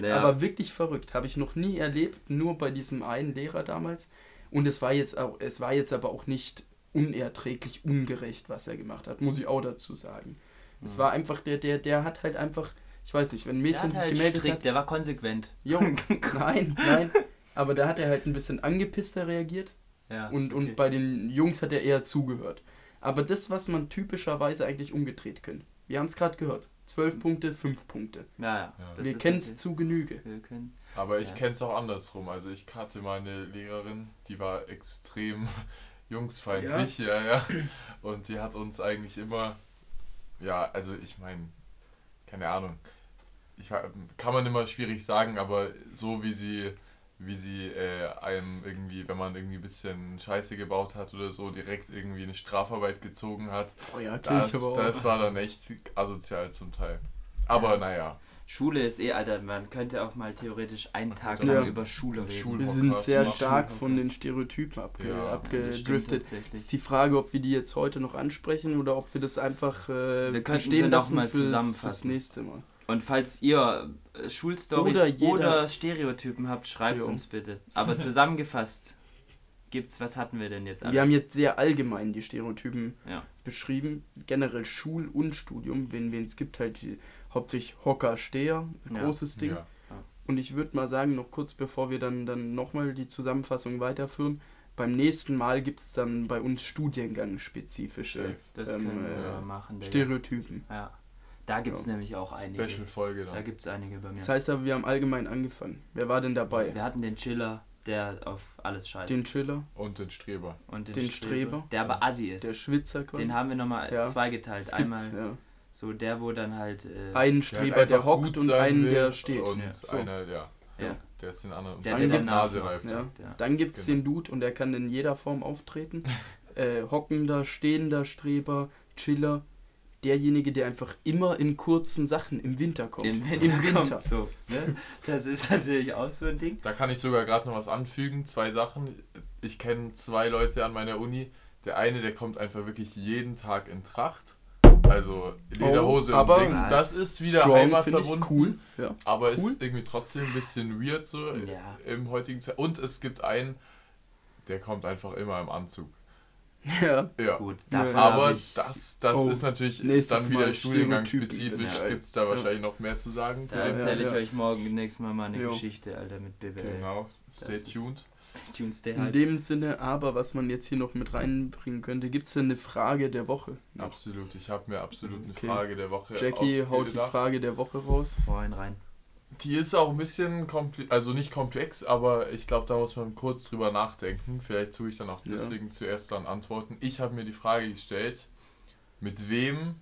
Ja. Aber wirklich verrückt. Habe ich noch nie erlebt, nur bei diesem einen Lehrer damals. Und es war jetzt auch, es war jetzt aber auch nicht unerträglich ungerecht, was er gemacht hat, muss ich auch dazu sagen. Es Mhm. war einfach, der, der, der hat halt einfach, ich weiß nicht, wenn ein Mädchen sich halt gemeldet strikt, hat. der war konsequent. Jo, (laughs) nein, nein. Aber da hat er halt ein bisschen angepisster reagiert. Ja, Und, okay. und bei den Jungs hat er eher zugehört. Aber das, was man typischerweise eigentlich umgedreht können. Wir haben es gerade gehört. 12 Punkte, 5 Punkte. ja, ja. Ja. Wir kennen es zu Genüge. Wir können. Aber ich Ja. kenne es auch andersrum. Also ich hatte mal eine Lehrerin, die war extrem (laughs) jungsfeindlich, ja, ja. Und die hat uns eigentlich immer, ja, also ich meine, keine Ahnung, ich, war- kann man immer schwierig sagen, aber so wie sie, wie sie äh, einem irgendwie, wenn man irgendwie ein bisschen Scheiße gebaut hat oder so, direkt irgendwie eine Strafarbeit gezogen hat, Oh ja, das, ich aber auch. das war dann echt asozial zum Teil. Aber Ja. naja, Schule ist eh, Alter, man könnte auch mal theoretisch einen Tag Ja. lang über Schule reden. Schule- Wir sind sehr stark von den Stereotypen abge Ja. Abgedriftet. tatsächlich. ist die Frage, ob wir die jetzt heute noch ansprechen oder ob wir das einfach äh, Wir könnten sie stehen lassen mal fürs, fürs zusammenfassen. nächste Mal. Und falls ihr Schulstories Oder oder, jeder- Stereotypen habt, schreibt Jo. uns bitte. Aber zusammengefasst gibt's, was hatten wir denn jetzt alles? Wir haben jetzt sehr allgemein die Stereotypen Ja. beschrieben. Generell Schul- und Studium. Wen es gibt, halt hauptsächlich Hocker, Steher, Ja. großes Ding. ja. Und ich würde mal sagen, noch kurz bevor wir dann, dann nochmal die Zusammenfassung weiterführen, beim nächsten Mal gibt es dann bei uns studiengang-spezifische ähm, können wir äh, machen. Stereotypen. Ja. Da gibt's Ja. nämlich auch einige. Special-Folge Da dann. gibt's einige bei mir. Das heißt aber, wir haben allgemein angefangen. Wer war denn dabei? wir hatten den Chiller, der auf alles scheißt. Den Chiller, Und den Streber. und den, den Streber, Streber. Der aber assi ist. der Schwitzer quasi. den haben wir nochmal Ja. zweigeteilt. es gibt, Einmal ja, so der, wo dann halt. Äh, einen Streber, der, einfach hockt und einen, der steht. Und Ja. So. einer, ja. ja, Der ist den anderen. der, Dann der der gibt's- Nase reift. Ja. Dann gibt es Genau. den Dude und der kann in jeder Form auftreten. (laughs) äh, hockender, stehender Streber, Chiller. Derjenige, der einfach immer in kurzen Sachen im Winter kommt. Im Winter, Im Winter. kommt so. Ne? Das ist natürlich auch so ein Ding. Da kann ich sogar gerade noch was anfügen. Zwei Sachen. Ich kenne zwei Leute an meiner Uni. Der eine, der kommt einfach wirklich jeden Tag in Tracht. Also Lederhose Oh, aber- und Dings. Das ist wieder Strong, Heimat finde ich. verbunden. Cool. Ja. Aber Cool. ist irgendwie trotzdem ein bisschen weird so Ja. im heutigen Zeit. Und es gibt einen, der kommt einfach immer im Anzug. Ja. Ja. Gut, Ja. davon Aber ich, das, das Oh, ist natürlich dann wieder Mal studiengangsspezifisch. Stereotypen. Gibt es da wahrscheinlich noch mehr zu sagen? zu da? Ja, erzähle ich ja. euch morgen nächstes Mal mal eine Jo. Geschichte, Alter, mit BWL. Genau, stay Das ist- tuned. Stay tuned, stay In hyped. dem Sinne, aber was man jetzt hier noch mit reinbringen könnte, gibt es denn eine Frage der Woche? noch? Absolut, ich habe mir absolut eine Okay. Frage der Woche Jackie haut die. Frage der Woche raus. Hau einen rein. Die ist auch ein bisschen komplex, also nicht komplex, aber ich glaube, da muss man kurz drüber nachdenken. Vielleicht tue ich dann auch Ja. deswegen zuerst dann antworten. Ich habe mir die Frage gestellt, mit wem,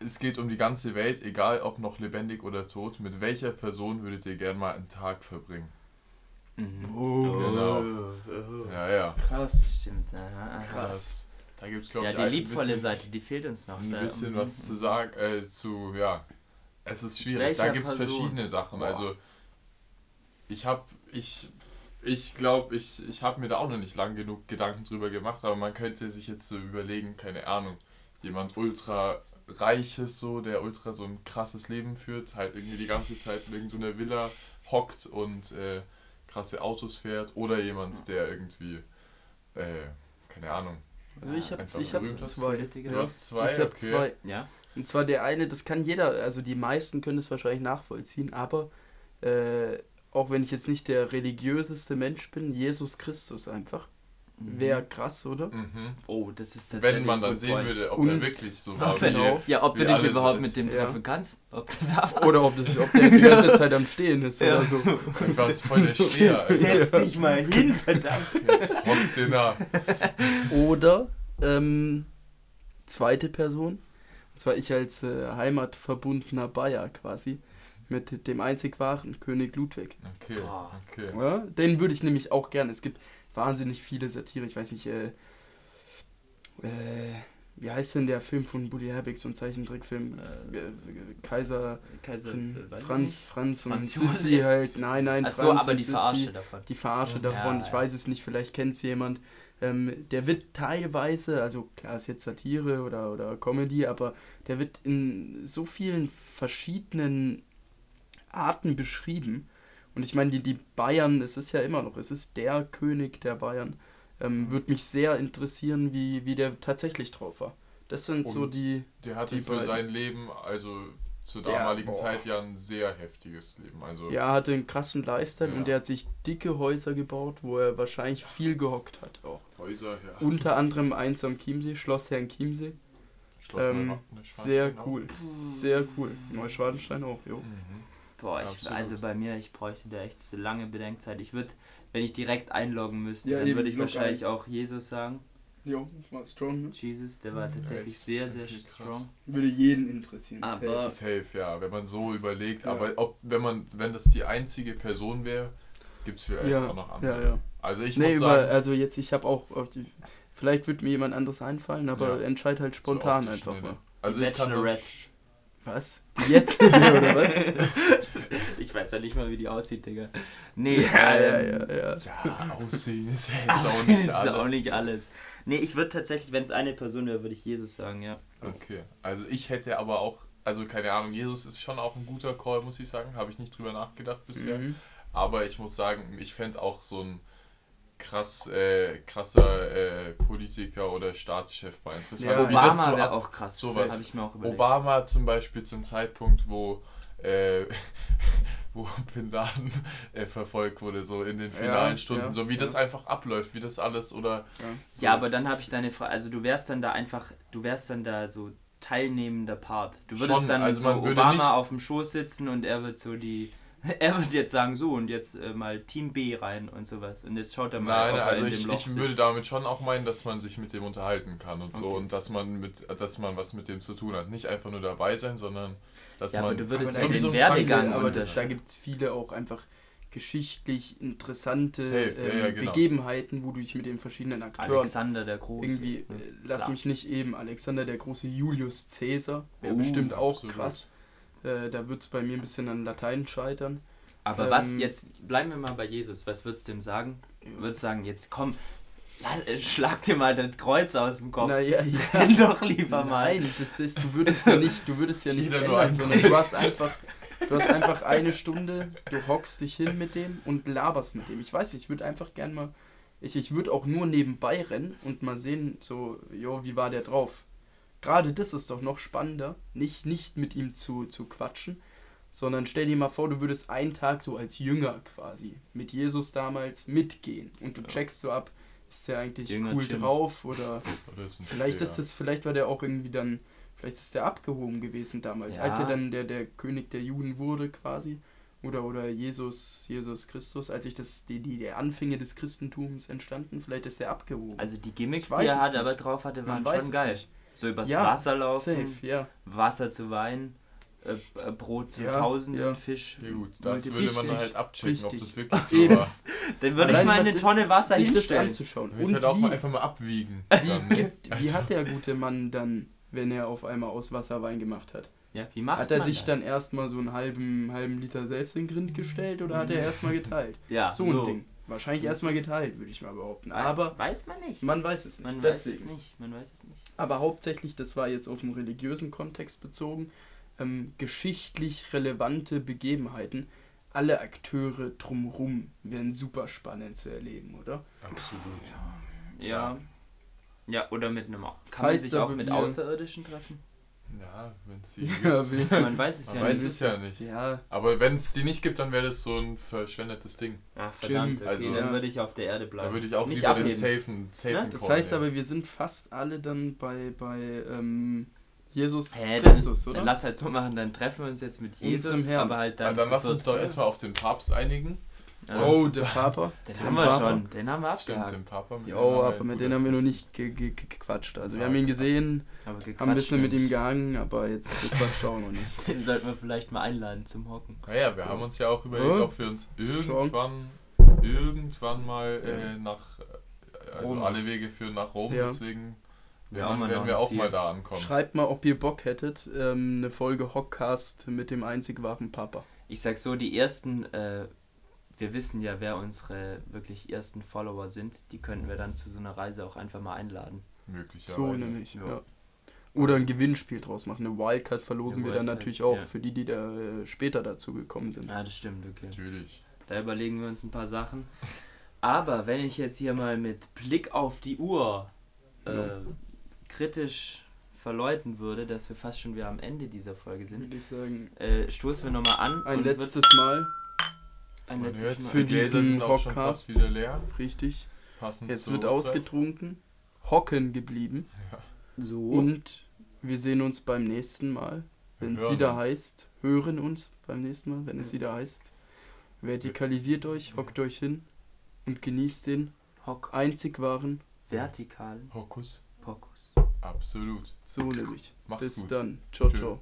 es geht um die ganze Welt, egal ob noch lebendig oder tot, mit welcher Person würdet ihr gern mal einen Tag verbringen? Mhm. Oh, Genau. Oh. Ja, ja. krass. Stimmt, aha, aha. Das, da gibt es, glaube Ja, ich, die ein liebvolle bisschen, Seite, die fehlt uns noch. ein Da- bisschen mhm. was zu sagen, äh, zu, ja, es ist schwierig. Welcher da gibt es verschiedene Sachen. Boah. Also, ich habe, ich, ich glaube, ich, ich habe mir da auch noch nicht lang genug Gedanken drüber gemacht, aber man könnte sich jetzt so überlegen, keine Ahnung, jemand ultra reiches so, der ultra so ein krasses Leben führt, halt irgendwie die ganze Zeit in irgendeiner Villa hockt und äh, krasse Autos fährt oder jemand, der irgendwie, äh, keine Ahnung, Also ich habe ich hab zwei. Du hast zwei, ich habe okay. zwei. Ja? Und zwar der eine, das kann jeder, also die meisten können es wahrscheinlich nachvollziehen, aber äh, auch wenn ich jetzt nicht der religiöseste Mensch bin, Jesus Christus einfach. Mhm. Wäre krass, oder? Mhm. Oh, das ist tatsächlich Wenn man dann sehen point. würde, ob Und- er wirklich so war. Wenn- wie- Ja, ob du dich überhaupt mit dem Ja. treffen kannst. Ob du da Oder ob, das, ob der die ganze Zeit am Stehen ist Ja. oder so. Einfach ist voll der Steher. (laughs) Setz dich mal hin, verdammt. Jetzt hockt den da. Oder ähm, zweite Person, und zwar ich als äh, heimatverbundener Bayer quasi, mit dem einzig wahren König Ludwig. Okay, Boah. okay. Ja, den würde ich nämlich auch gerne. Es gibt wahnsinnig viele Satire. Ich weiß nicht, äh, äh, wie heißt denn der Film von Buddy Herbig, so ein Zeichentrickfilm? Äh, äh, Kaiser Kaiser, Franz. Franz und Franz Sissi halt. Nein, nein, Ach Franz so, aber und die Sissi. Verarsche davon. Die Verarsche Ja, davon, ja. ich weiß es nicht, vielleicht kennt es jemand. Ähm, der wird teilweise, also klar ist jetzt Satire oder, oder Comedy, aber der wird in so vielen verschiedenen Arten beschrieben. Und ich meine, die, die Bayern, es ist ja immer noch, es ist der König der Bayern. Ähm, Würde mich sehr interessieren, wie, wie der tatsächlich drauf war. Das sind so Und die. Der hatte Die für beiden. sein Leben, also zur Der- damaligen boah. Zeit ja ein sehr heftiges Leben. Also Ja, hatte einen krassen Lifestyle Ja. und der hat sich dicke Häuser gebaut, wo er wahrscheinlich viel gehockt hat auch. Häuser, ja. Unter anderem eins am Chiemsee, Schloss Herrn Chiemsee. Schloss ähm, Sehr auch. cool. Sehr cool. Neuschwanstein auch, jo. Mhm. Boah, ich, also bei mir, ich bräuchte da echt so lange Bedenkzeit. Ich würde, wenn ich direkt einloggen müsste, Ja, dann würde ich wahrscheinlich auch Jesus sagen. Jo, war strong. ne? Jesus, der war Ja, tatsächlich ist sehr, sehr strong. Würde jeden interessieren. Aber- Safe, ja, wenn man so überlegt. Ja. Aber ob, wenn man, wenn das die einzige Person wäre, gibt es vielleicht Ja, auch noch andere. ja, ja. Also ich Nee, muss über, sagen, also jetzt, ich habe auch, vielleicht wird mir jemand anderes einfallen, aber Ja. entscheid halt so spontan die einfach Schnelle. mal. Also Die ich kann. Was? Jetzt? (laughs) Oder was? (laughs) Ich weiß ja nicht mal, wie die aussieht, Digga. Nee, Ja, ja, ähm, ja, ja. ja, Aussehen ist ja jetzt auch Aussehen nicht ist alles. auch nicht alles. Nee, ich würde tatsächlich, wenn es eine Person wäre, würde ich Jesus sagen, ja. Okay, also ich hätte aber auch, also keine Ahnung, Jesus ist schon auch ein guter Call, muss ich sagen. Habe ich nicht drüber nachgedacht bisher. Mhm. Aber ich muss sagen, ich fände auch so ein krass, äh, krasser äh, Politiker oder Staatschef mal interessant. Ja, Obama so wäre auch krass, sowas. habe ich mir auch überlegt. Obama zum Beispiel zum Zeitpunkt, wo, äh, (laughs) wo (laughs) Bin Laden äh, verfolgt wurde, so in den finalen Ja, Stunden, ja, so wie ja. das einfach abläuft, wie das alles oder so. Ja, aber dann habe ich deine Frage, also du wärst dann da einfach, du wärst dann da so teilnehmender Part. Du würdest Schon, dann also so Obama nicht- auf dem Schoß sitzen und er wird so die, (laughs) er wird jetzt sagen, so und jetzt äh, mal Team B rein und sowas. Und jetzt schaut er mal, Nein, ob er also in ich, dem Loch ich sitzt. würde damit schon auch meinen, dass man sich mit dem unterhalten kann und so Okay. und dass man mit, dass man was mit dem zu tun hat. Nicht einfach nur dabei sein, sondern dass Ja, aber man. du würdest Aber ja da den Werdegang aber das, das- da gibt es viele auch einfach geschichtlich interessante Safe, ähm, ja, genau. Begebenheiten, wo du dich mit den verschiedenen Akteuren Alexander der Große. irgendwie, äh, Ja, lass klar. mich nicht eben, Alexander der große Julius Caesar, wäre Oh, bestimmt auch absolut. krass. Äh, da wird es bei mir ein bisschen an Latein scheitern. Aber was, ähm, jetzt bleiben wir mal bei Jesus. Was würdest du ihm sagen? Du würdest sagen, jetzt komm, äh, schlag dir mal das Kreuz aus dem Kopf. Naja, ja. (laughs) Doch lieber mal. Nein, das ist, du würdest ja nicht, du würdest ja nichts ändern, sondern du hast einfach, du hast einfach eine Stunde, du hockst dich hin mit dem und laberst mit dem. Ich weiß ich würde einfach gern mal Ich, ich würde auch nur nebenbei rennen und mal sehen, so, jo, wie war der drauf? Gerade das ist doch noch spannender, nicht, nicht mit ihm zu, zu quatschen, sondern stell dir mal vor, du würdest einen Tag so als Jünger quasi mit Jesus damals mitgehen und du Ja. checkst so ab, ist der eigentlich Jünger cool Jim. drauf (laughs) oder Oder ist vielleicht Steher. ist es, vielleicht war der auch irgendwie dann, vielleicht ist der abgehoben gewesen damals, Ja. als er dann der, der König der Juden wurde quasi. Oder, oder Jesus, Jesus Christus, als ich das, die, die, die Anfänge des Christentums entstanden, vielleicht ist der abgehoben. Also die Gimmicks, die er hat, nicht. aber drauf hatte, Man waren weiß schon geil. nicht. So übers Ja, Wasser laufen, Safe, ja. Wasser zu Wein, äh, äh, Brot zu Ja, Tausenden, ja. Fisch. Ja gut, das Richtig, würde man dann halt abchecken, ob richtig. das wirklich so war. Dann würde ich mal eine das- Tonne Wasser sich das hinstellen. anzuschauen. Dann würde ich Und halt auch wie, mal einfach mal abwiegen. wie, Dann, ne? wie Also, hat der gute Mann dann, wenn er auf einmal aus Wasser Wein gemacht hat? Ja, wie macht hat er man sich das? dann erstmal so einen halben, halben Liter selbst in den Grind gestellt oder hat er erstmal geteilt? ja, So ein Ding. Wahrscheinlich erstmal geteilt, würde ich mal behaupten. Aber weiß man nicht. man weiß es nicht. man Deswegen. weiß es nicht. Man weiß es nicht. Aber hauptsächlich, das war jetzt auf den religiösen Kontext bezogen, ähm, geschichtlich relevante Begebenheiten. Alle Akteure drumherum wären super spannend zu erleben, oder? absolut. Ja. Ja, oder mit einem. Kann Das man heißt sich auch mit Außerirdischen treffen? Ja, wenn es die Ja, (laughs) gibt. Man weiß es Man ja weiß nicht. es ja nicht. ja, Aber wenn es die nicht gibt, dann wäre das so ein verschwendetes Ding. Ach, verdammt. Okay, also- dann würde ich auf der Erde bleiben. Da würde ich auch nicht lieber abheben. den safen, safen Ja, das heißt nehmen. aber, wir sind fast alle dann bei, bei ähm, Jesus Hä, Christus, dann, oder? dann lass halt so machen, dann treffen wir uns jetzt mit Jesus, aber halt dann. dann zu lass uns doch erstmal auf den Papst einigen. Ja. oh, der Papa. (laughs) Den Den haben wir Papa. schon, den haben wir Stimmt, abgehakt. den Papa. mit dem Jo, aber mit denen haben wir noch nicht ge ge ge gequatscht. Also wir Ja, haben ihn gesehen, Aber haben ein bisschen mit ihm Mensch. gehangen, aber jetzt (laughs) gequatscht auch noch nicht. Den sollten wir vielleicht mal einladen zum Hocken. Naja, wir haben uns ja auch überlegt, Ja. ob wir uns irgendwann, irgendwann mal Ja. äh, nach, äh, also Rom. alle Wege führen nach Rom, Ja. deswegen Ja, auch werden, wir auch Ziel. mal da ankommen. Schreibt mal, ob ihr Bock hättet, ähm, eine Folge Hockcast mit dem einzig wahren Papa. Ich sag so, die ersten, äh, wir wissen ja, wer unsere wirklich ersten Follower sind, die könnten wir dann zu so einer Reise auch einfach mal einladen. Möglicherweise. So nämlich, ja. ja. Oder ein Gewinnspiel draus machen. Eine Wildcard verlosen Eine wir dann Wildcard, natürlich auch ja. für die, die da äh, später dazu gekommen sind. Ah, das stimmt, okay. Natürlich. Da überlegen wir uns ein paar Sachen. Aber wenn ich jetzt hier mal mit Blick auf die Uhr äh, Ja. kritisch verleuten würde, dass wir fast schon wieder am Ende dieser Folge sind, Würde ich sagen. äh, stoßen wir nochmal an. Ein und letztes wird Mal, ein Und letztes jetzt, Mal. für diesen Podcast. fast wieder leer. richtig. Passend Jetzt wird Uhrzeit. ausgetrunken, hocken geblieben so. und wir sehen uns beim nächsten Mal, wenn es wieder uns. heißt, hören uns beim nächsten Mal, wenn es Ja. wieder heißt, vertikalisiert euch, hockt euch hin und genießt den Hock einzig wahren, vertikalen Hokus. Pokus. Absolut. so nämlich. Macht's Bis gut. dann. Ciao, Tschö. ciao.